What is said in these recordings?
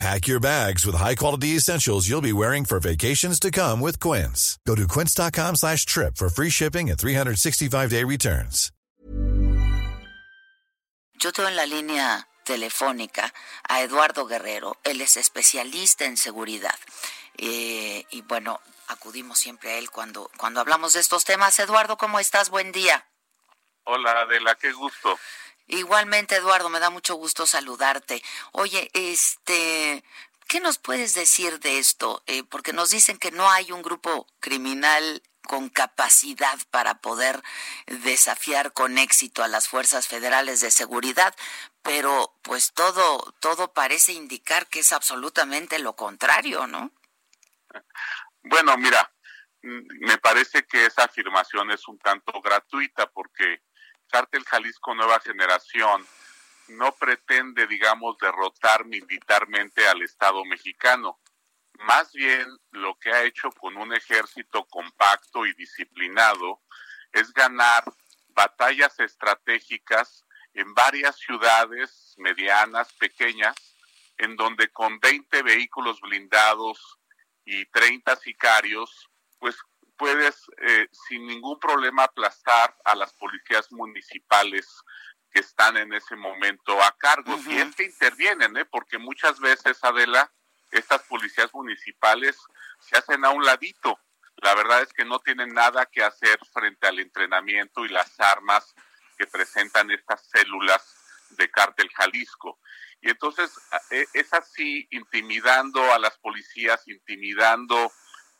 Pack your bags with high-quality essentials you'll be wearing for vacations to come with Quince. Go to quince.com slash trip for free shipping and 365-day returns. Yo tengo en la línea telefónica a Eduardo Guerrero. Él es especialista en seguridad. Eh, y bueno, acudimos siempre a él cuando, cuando hablamos de estos temas. Eduardo, ¿cómo estás? Buen día. Hola, Adela, qué gusto. Igualmente, Eduardo, me da mucho gusto saludarte. Oye, este, ¿qué nos puedes decir de esto? Eh, porque nos dicen que no hay un grupo criminal con capacidad para poder desafiar con éxito a las fuerzas federales de seguridad, pero pues todo todo parece indicar que es absolutamente lo contrario, ¿no? Bueno, mira, me parece que esa afirmación es un tanto gratuita porque Cártel Jalisco Nueva Generación no pretende, digamos, derrotar militarmente al Estado mexicano. Más bien lo que ha hecho con un ejército compacto y disciplinado es ganar batallas estratégicas en varias ciudades medianas, pequeñas, en donde con 20 vehículos blindados y 30 sicarios, pues puedes eh, sin ningún problema aplastar a las policías municipales que están en ese momento a cargo. Y es que intervienen, ¿eh? porque muchas veces, Adela, estas policías municipales se hacen a un ladito. La verdad es que no tienen nada que hacer frente al entrenamiento y las armas que presentan estas células de cártel Jalisco. Y entonces e, es así, intimidando a las policías, intimidando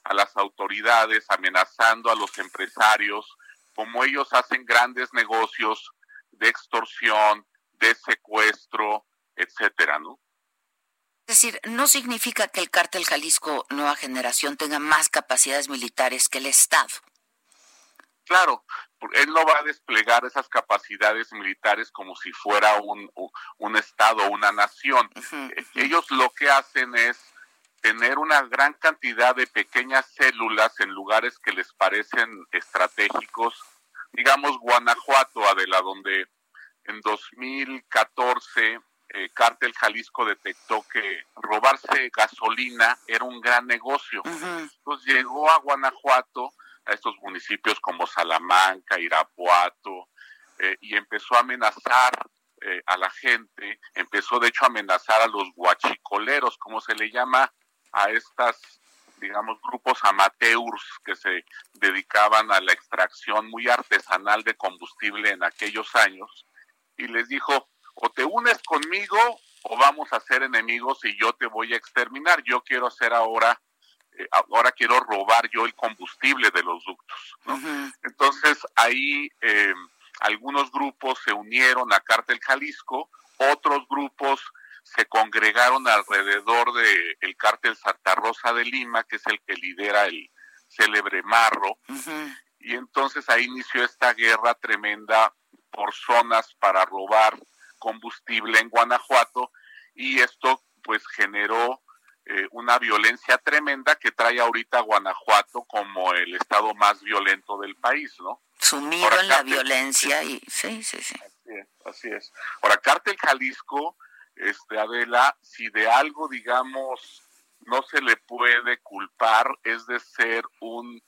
a las autoridades, amenazando a los empresarios, como ellos hacen grandes negocios de extorsión, de secuestro, etcétera, ¿no? Es decir, no significa que el cártel Jalisco Nueva Generación tenga más capacidades militares que el Estado. Claro, él no va a desplegar esas capacidades militares como si fuera un, un Estado, una nación. Ellos lo que hacen es tener una gran cantidad de pequeñas células en lugares que les parecen estratégicos, digamos Guanajuato, Adela, donde en 2014 eh, Cártel Jalisco detectó que robarse gasolina era un gran negocio. Entonces llegó a Guanajuato, a estos municipios como Salamanca, Irapuato, eh, y empezó a amenazar eh, a la gente, empezó de hecho a amenazar a los guachicoleros, como se le llama a estas, digamos, grupos amateurs que se dedicaban a la extracción muy artesanal de combustible en aquellos años, y les dijo, o te unes conmigo o vamos a ser enemigos y yo te voy a exterminar. Yo quiero hacer ahora, eh, ahora quiero robar yo el combustible de los ductos. Entonces ahí eh, algunos grupos se unieron a Cártel Jalisco, otros grupos se congregaron alrededor del el cártel Santa Rosa de Lima, que es el que lidera el célebre Marro, y entonces ahí inició esta guerra tremenda por zonas para robar combustible en Guanajuato, y esto pues generó eh, una violencia tremenda que trae ahorita a Guanajuato como el estado más violento del país, ¿no? Sumido en la violencia y sí, sí, sí. Así es, así es. Ahora, Cártel Jalisco este, Adela, si de algo, digamos, no se le puede culpar, es de ser un,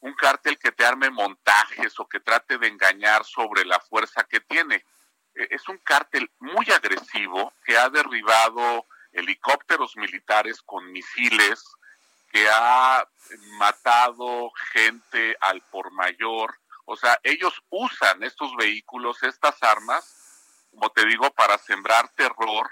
un cártel que te arme montajes o que trate de engañar sobre la fuerza que tiene. E, es un cártel muy agresivo que ha derribado helicópteros militares con misiles, que ha matado gente al por mayor. O sea, ellos usan estos vehículos, estas armas, como te digo, para sembrar terror,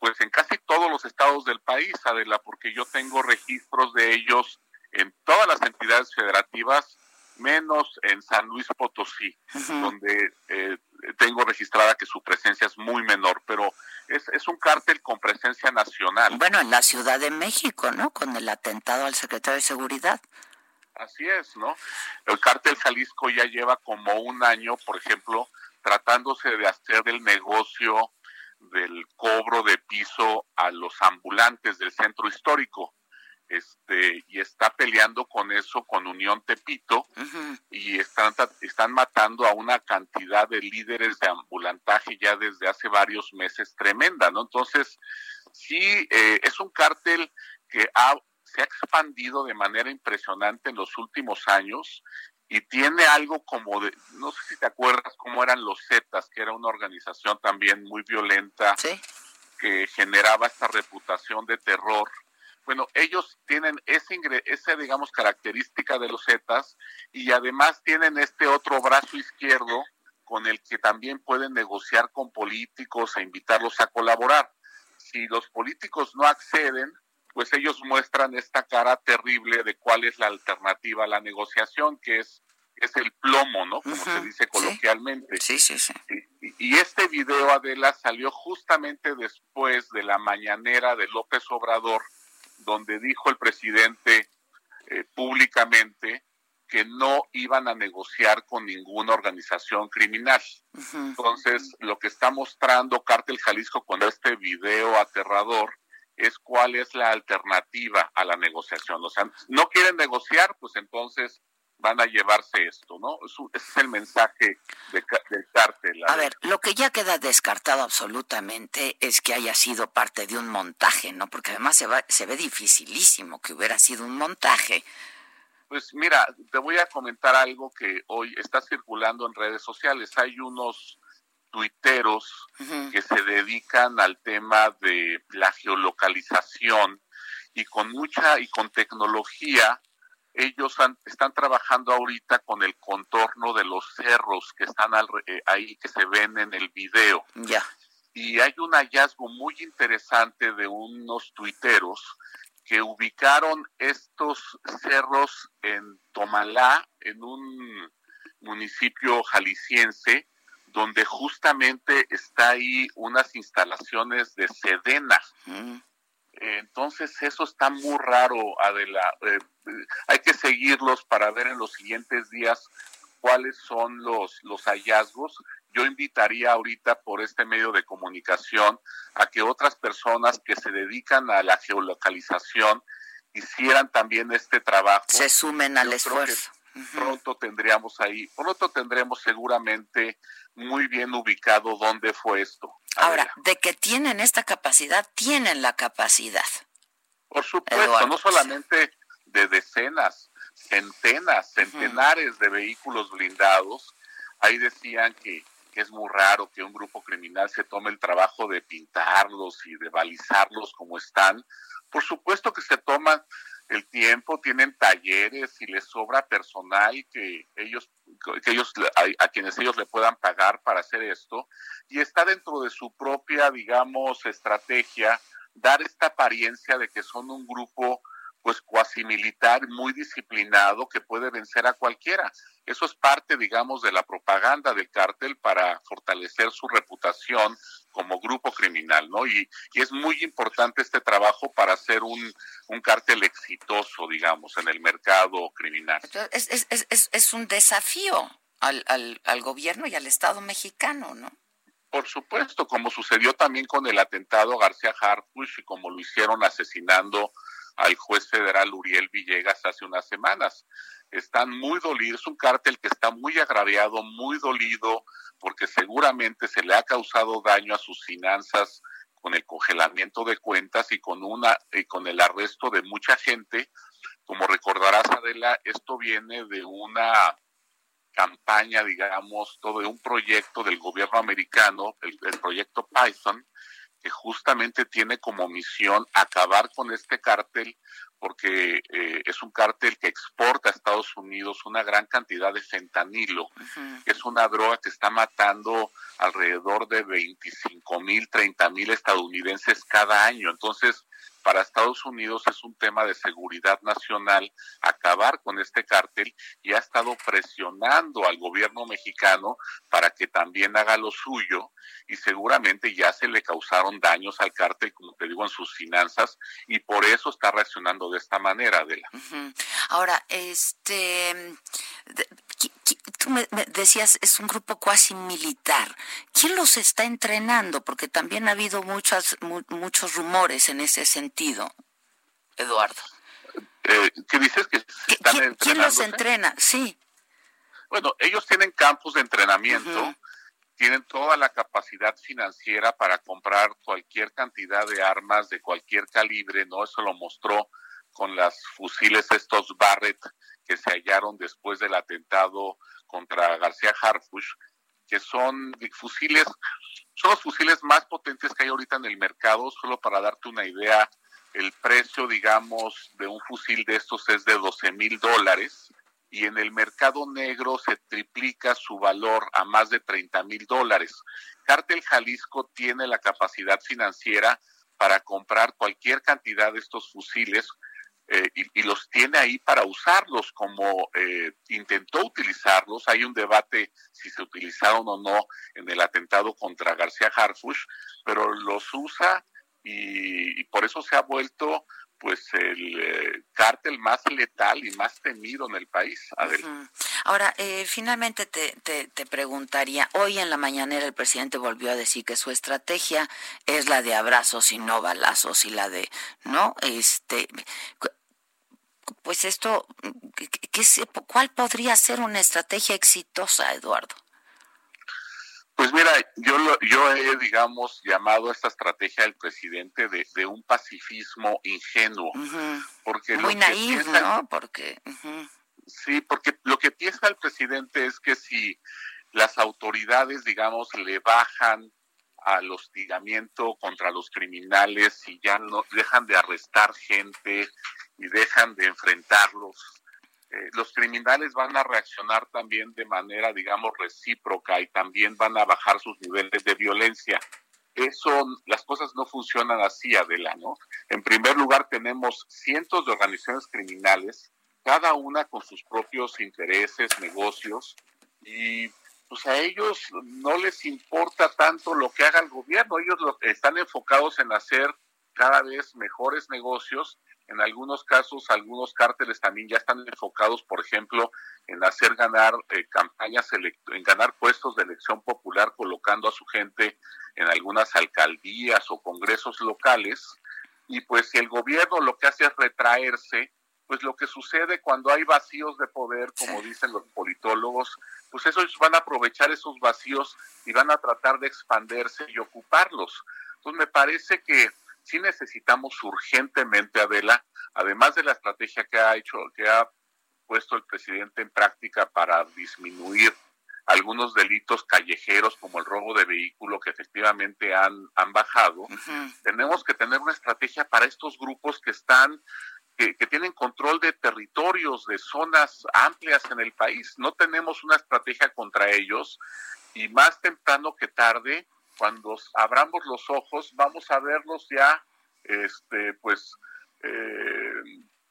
pues en casi todos los estados del país, Adela, porque yo tengo registros de ellos en todas las entidades federativas, menos en San Luis Potosí, donde eh, tengo registrada que su presencia es muy menor, pero es, es un cártel con presencia nacional. Bueno, en la Ciudad de México, ¿no? Con el atentado al secretario de Seguridad. Así es, ¿no? El cártel Jalisco ya lleva como un año, por ejemplo, tratándose de hacer el negocio del cobro de piso a los ambulantes del centro histórico. Este, y está peleando con eso con Unión Tepito y están, están matando a una cantidad de líderes de ambulantaje ya desde hace varios meses tremenda, ¿no? Entonces, sí, eh, es un cártel que ha se ha expandido de manera impresionante en los últimos años y tiene algo como de, no sé si te acuerdas cómo eran los Zetas, que era una organización también muy violenta que generaba esta reputación de terror. Bueno, ellos tienen ese, esa, digamos, característica de los Zetas y además tienen este otro brazo izquierdo con el que también pueden negociar con políticos e invitarlos a colaborar. Si los políticos no acceden, pues ellos muestran esta cara terrible de cuál es la alternativa a la negociación, que es, es el plomo, ¿no? Como se dice coloquialmente. Sí, sí, sí. Y, este video, Adela, salió justamente después de la mañanera de López Obrador, donde dijo el presidente eh, públicamente que no iban a negociar con ninguna organización criminal. Entonces, lo que está mostrando Cártel Jalisco con este video aterrador es cuál es la alternativa a la negociación. O sea, no quieren negociar, pues entonces van a llevarse esto, ¿no? Ese es el mensaje de, del cártel. A ver, lo que ya queda descartado absolutamente es que haya sido parte de un montaje, ¿no? Porque además se, va, se ve dificilísimo que hubiera sido un montaje. Pues mira, te voy a comentar algo que hoy está circulando en redes sociales. Hay unos tuiteros que se dedican al tema de la geolocalización y con mucha y con tecnología ellos están trabajando ahorita con el contorno de los cerros que están eh, ahí que se ven en el video. Ya. Y hay un hallazgo muy interesante de unos tuiteros que ubicaron estos cerros en Tomalá, en un municipio jalisciense, donde justamente está ahí unas instalaciones de Sedena. Mm. Entonces eso está muy raro, Adela. Eh, hay que seguirlos para ver en los siguientes días cuáles son los, los hallazgos. Yo invitaría ahorita por este medio de comunicación a que otras personas que se dedican a la geolocalización hicieran también este trabajo. Se sumen al esfuerzo. Pronto tendríamos ahí, pronto tendremos seguramente muy bien ubicado dónde fue esto. Ahora, de que tienen esta capacidad, tienen la capacidad. Por supuesto, no solamente de decenas, centenas, centenares de vehículos blindados. Ahí decían que, que es muy raro que un grupo criminal se tome el trabajo de pintarlos y de balizarlos como están. Por supuesto que se toman el tiempo, tienen talleres y les sobra personal que ellos, que ellos a, quienes ellos le puedan pagar para hacer esto y está dentro de su propia, digamos, estrategia dar esta apariencia de que son un grupo pues cuasi militar muy disciplinado que puede vencer a cualquiera. Eso es parte, digamos, de la propaganda del cártel para fortalecer su reputación como grupo criminal, ¿no? Y, es muy importante este trabajo para ser un, un cártel exitoso, digamos, en el mercado criminal. Es, es, es, es un desafío al, al, al gobierno y al Estado mexicano, ¿no? Por supuesto, como sucedió también con el atentado García Harfuch y como lo hicieron asesinando al juez federal Uriel Villegas hace unas semanas. Están muy dolidos, es un cártel que está muy agraviado, muy dolido, porque seguramente se le ha causado daño a sus finanzas con el congelamiento de cuentas y con una y con el arresto de mucha gente. Como recordarás, Adela, esto viene de una campaña, digamos, todo de un proyecto del gobierno americano, el, el proyecto Python, que justamente tiene como misión acabar con este cártel porque eh, es un cártel que exporta a Estados Unidos una gran cantidad de fentanilo, que es una droga que está matando alrededor de 25 mil, 30 mil estadounidenses cada año. Entonces, para Estados Unidos es un tema de seguridad nacional acabar con este cártel y ha estado presionando al gobierno mexicano para que también haga lo suyo y seguramente ya se le causaron daños al cártel, como te digo, en sus finanzas y por eso está reaccionando de esta manera, Adela. Ahora, este, tú me, decías, es un grupo cuasi militar. ¿Quién los está entrenando? Porque también ha habido muchas, muchos rumores en ese sentido, Eduardo. Eh, ¿Qué dices que están ¿Quién los entrena? Sí. Bueno, ellos tienen campos de entrenamiento, tienen toda la capacidad financiera para comprar cualquier cantidad de armas de cualquier calibre, ¿no? Eso lo mostró con las fusiles estos Barrett que se hallaron después del atentado contra García Harfush, que son fusiles, son los fusiles más potentes que hay ahorita en el mercado, solo para darte una idea, el precio, digamos, de un fusil de estos es de 12 mil dólares y en el mercado negro se triplica su valor a más de 30 mil dólares. Cártel Jalisco tiene la capacidad financiera para comprar cualquier cantidad de estos fusiles eh, y, los tiene ahí para usarlos como eh, intentó utilizarlos. Hay un debate si se utilizaron o no en el atentado contra García Harfush, pero los usa y, por eso se ha vuelto pues el eh, cártel más letal y más temido en el país. Ahora, finalmente te, te, te, preguntaría, hoy en la mañanera el presidente volvió a decir que su estrategia es la de abrazos y no balazos y la de, ¿no? Este, pues esto, ¿qué, ¿cuál podría ser una estrategia exitosa, Eduardo? Pues mira, yo, yo he, digamos, llamado a esta estrategia del presidente de, un pacifismo ingenuo. porque Muy naive, ¿no? Porque... Sí, porque lo que piensa el presidente es que si las autoridades, digamos, le bajan al hostigamiento contra los criminales y ya no dejan de arrestar gente y dejan de enfrentarlos, eh, los criminales van a reaccionar también de manera, digamos, recíproca y también van a bajar sus niveles de violencia. Eso, las cosas no funcionan así, Adela, ¿no? En primer lugar, tenemos cientos de organizaciones criminales, cada una con sus propios intereses, negocios, y pues a ellos no les importa tanto lo que haga el gobierno, ellos lo, están enfocados en hacer cada vez mejores negocios en algunos casos, algunos cárteles también ya están enfocados, por ejemplo, en hacer ganar eh, campañas, en ganar puestos de elección popular, colocando a su gente en algunas alcaldías o congresos locales. Y pues si el gobierno lo que hace es retraerse, pues lo que sucede cuando hay vacíos de poder, como dicen los politólogos, pues ellos van a aprovechar esos vacíos y van a tratar de expandirse y ocuparlos. Entonces me parece que sí necesitamos urgentemente, Adela, además de la estrategia que ha hecho, que ha puesto el presidente en práctica para disminuir algunos delitos callejeros como el robo de vehículo que efectivamente han, han bajado, tenemos que tener una estrategia para estos grupos que están que, que, tienen control de territorios, de zonas amplias en el país. No tenemos una estrategia contra ellos y más temprano que tarde cuando abramos los ojos, vamos a verlos ya, este, pues, eh,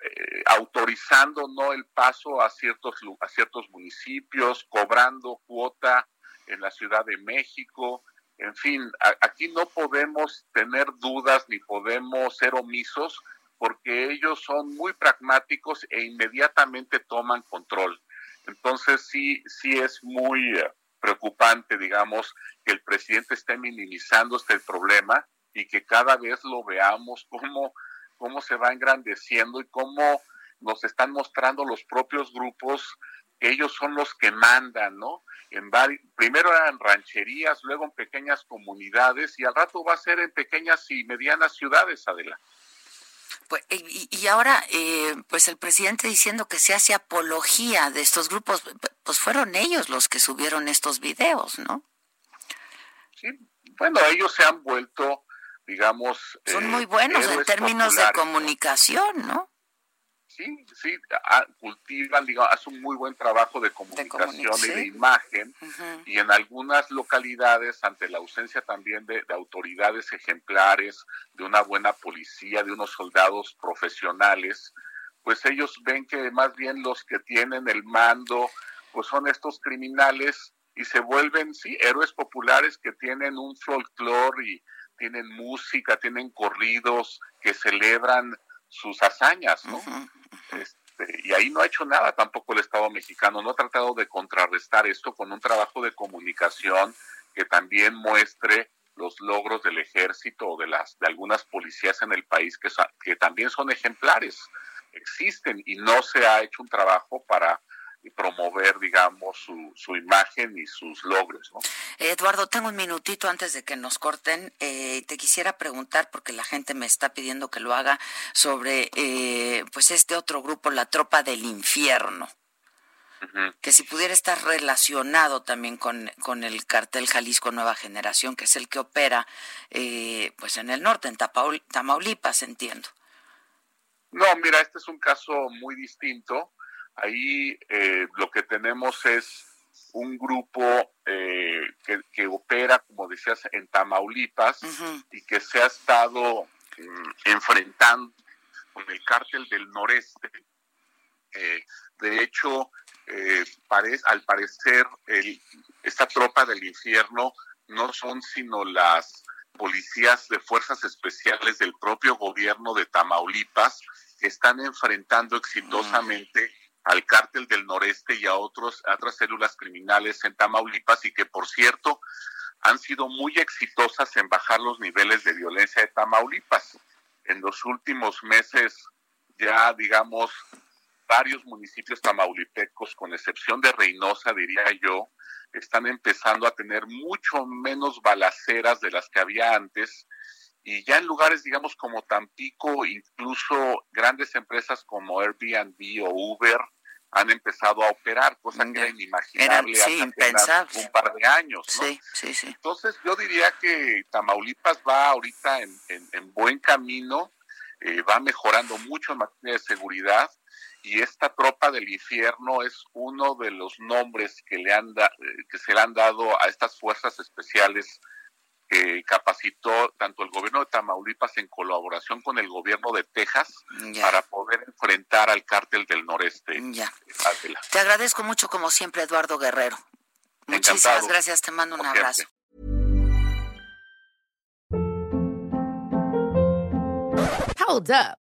eh, autorizando no el paso a ciertos a ciertos municipios, cobrando cuota en la Ciudad de México, en fin, aquí no podemos tener dudas ni podemos ser omisos porque ellos son muy pragmáticos e inmediatamente toman control. Entonces sí, sí es muy preocupante, digamos, que el presidente esté minimizando este problema y que cada vez lo veamos como cómo se va engrandeciendo y cómo nos están mostrando los propios grupos que ellos son los que mandan, ¿no? En primero eran rancherías, luego en pequeñas comunidades y al rato va a ser en pequeñas y medianas ciudades, Adela. Pues, y, ahora, eh, pues el presidente diciendo que se hace apología de estos grupos, pues fueron ellos los que subieron estos videos, ¿no? Sí, bueno, ellos se han vuelto, digamos... Son muy buenos en términos de comunicación, ¿no? sí, sí, cultivan, digamos, hacen un muy buen trabajo de comunicación y de imagen, y en algunas localidades, ante la ausencia también de, autoridades ejemplares, de una buena policía, de unos soldados profesionales, pues ellos ven que más bien los que tienen el mando, pues son estos criminales y se vuelven, sí, héroes populares que tienen un folclore y tienen música, tienen corridos que celebran sus hazañas, ¿no? Este, y ahí no ha hecho nada tampoco el Estado mexicano, no ha tratado de contrarrestar esto con un trabajo de comunicación que también muestre los logros del ejército o de las de algunas policías en el país que, que también son ejemplares, existen y no se ha hecho un trabajo para promover, digamos, su, su imagen y sus logros. ¿no? Eduardo, tengo un minutito antes de que nos corten. Eh, te quisiera preguntar, porque la gente me está pidiendo que lo haga, sobre eh, pues este otro grupo, la Tropa del Infierno. Que si pudiera estar relacionado también con, con el cartel Jalisco Nueva Generación, que es el que opera eh, pues en el norte, en Tamaulipas, entiendo. No, mira, este es un caso muy distinto Ahí eh, lo que tenemos es un grupo eh, que, opera, como decías, en Tamaulipas y que se ha estado mm, enfrentando con el cártel del noreste. Eh, de hecho, al parecer, esta tropa del infierno no son sino las policías de fuerzas especiales del propio gobierno de Tamaulipas que están enfrentando exitosamente al cártel del noreste y a otros, otras células criminales en Tamaulipas y que, por cierto, han sido muy exitosas en bajar los niveles de violencia de Tamaulipas. En los últimos meses, ya digamos, varios municipios tamaulipecos, con excepción de Reynosa, diría yo, están empezando a tener mucho menos balaceras de las que había antes. Y ya en lugares, digamos, como Tampico, incluso grandes empresas como Airbnb o Uber han empezado a operar, cosa que era inimaginable hace un par de años. Sí, sí, sí. Entonces yo diría que Tamaulipas va ahorita en, buen camino, eh, va mejorando mucho en materia de seguridad y esta tropa del infierno es uno de los nombres que le han eh, que se le han dado a estas fuerzas especiales que capacitó tanto el gobierno de Tamaulipas en colaboración con el gobierno de Texas para poder enfrentar al cártel del noreste. Ya. Te agradezco mucho como siempre, Eduardo Guerrero. Muchísimas gracias, te mando un abrazo. Hold up.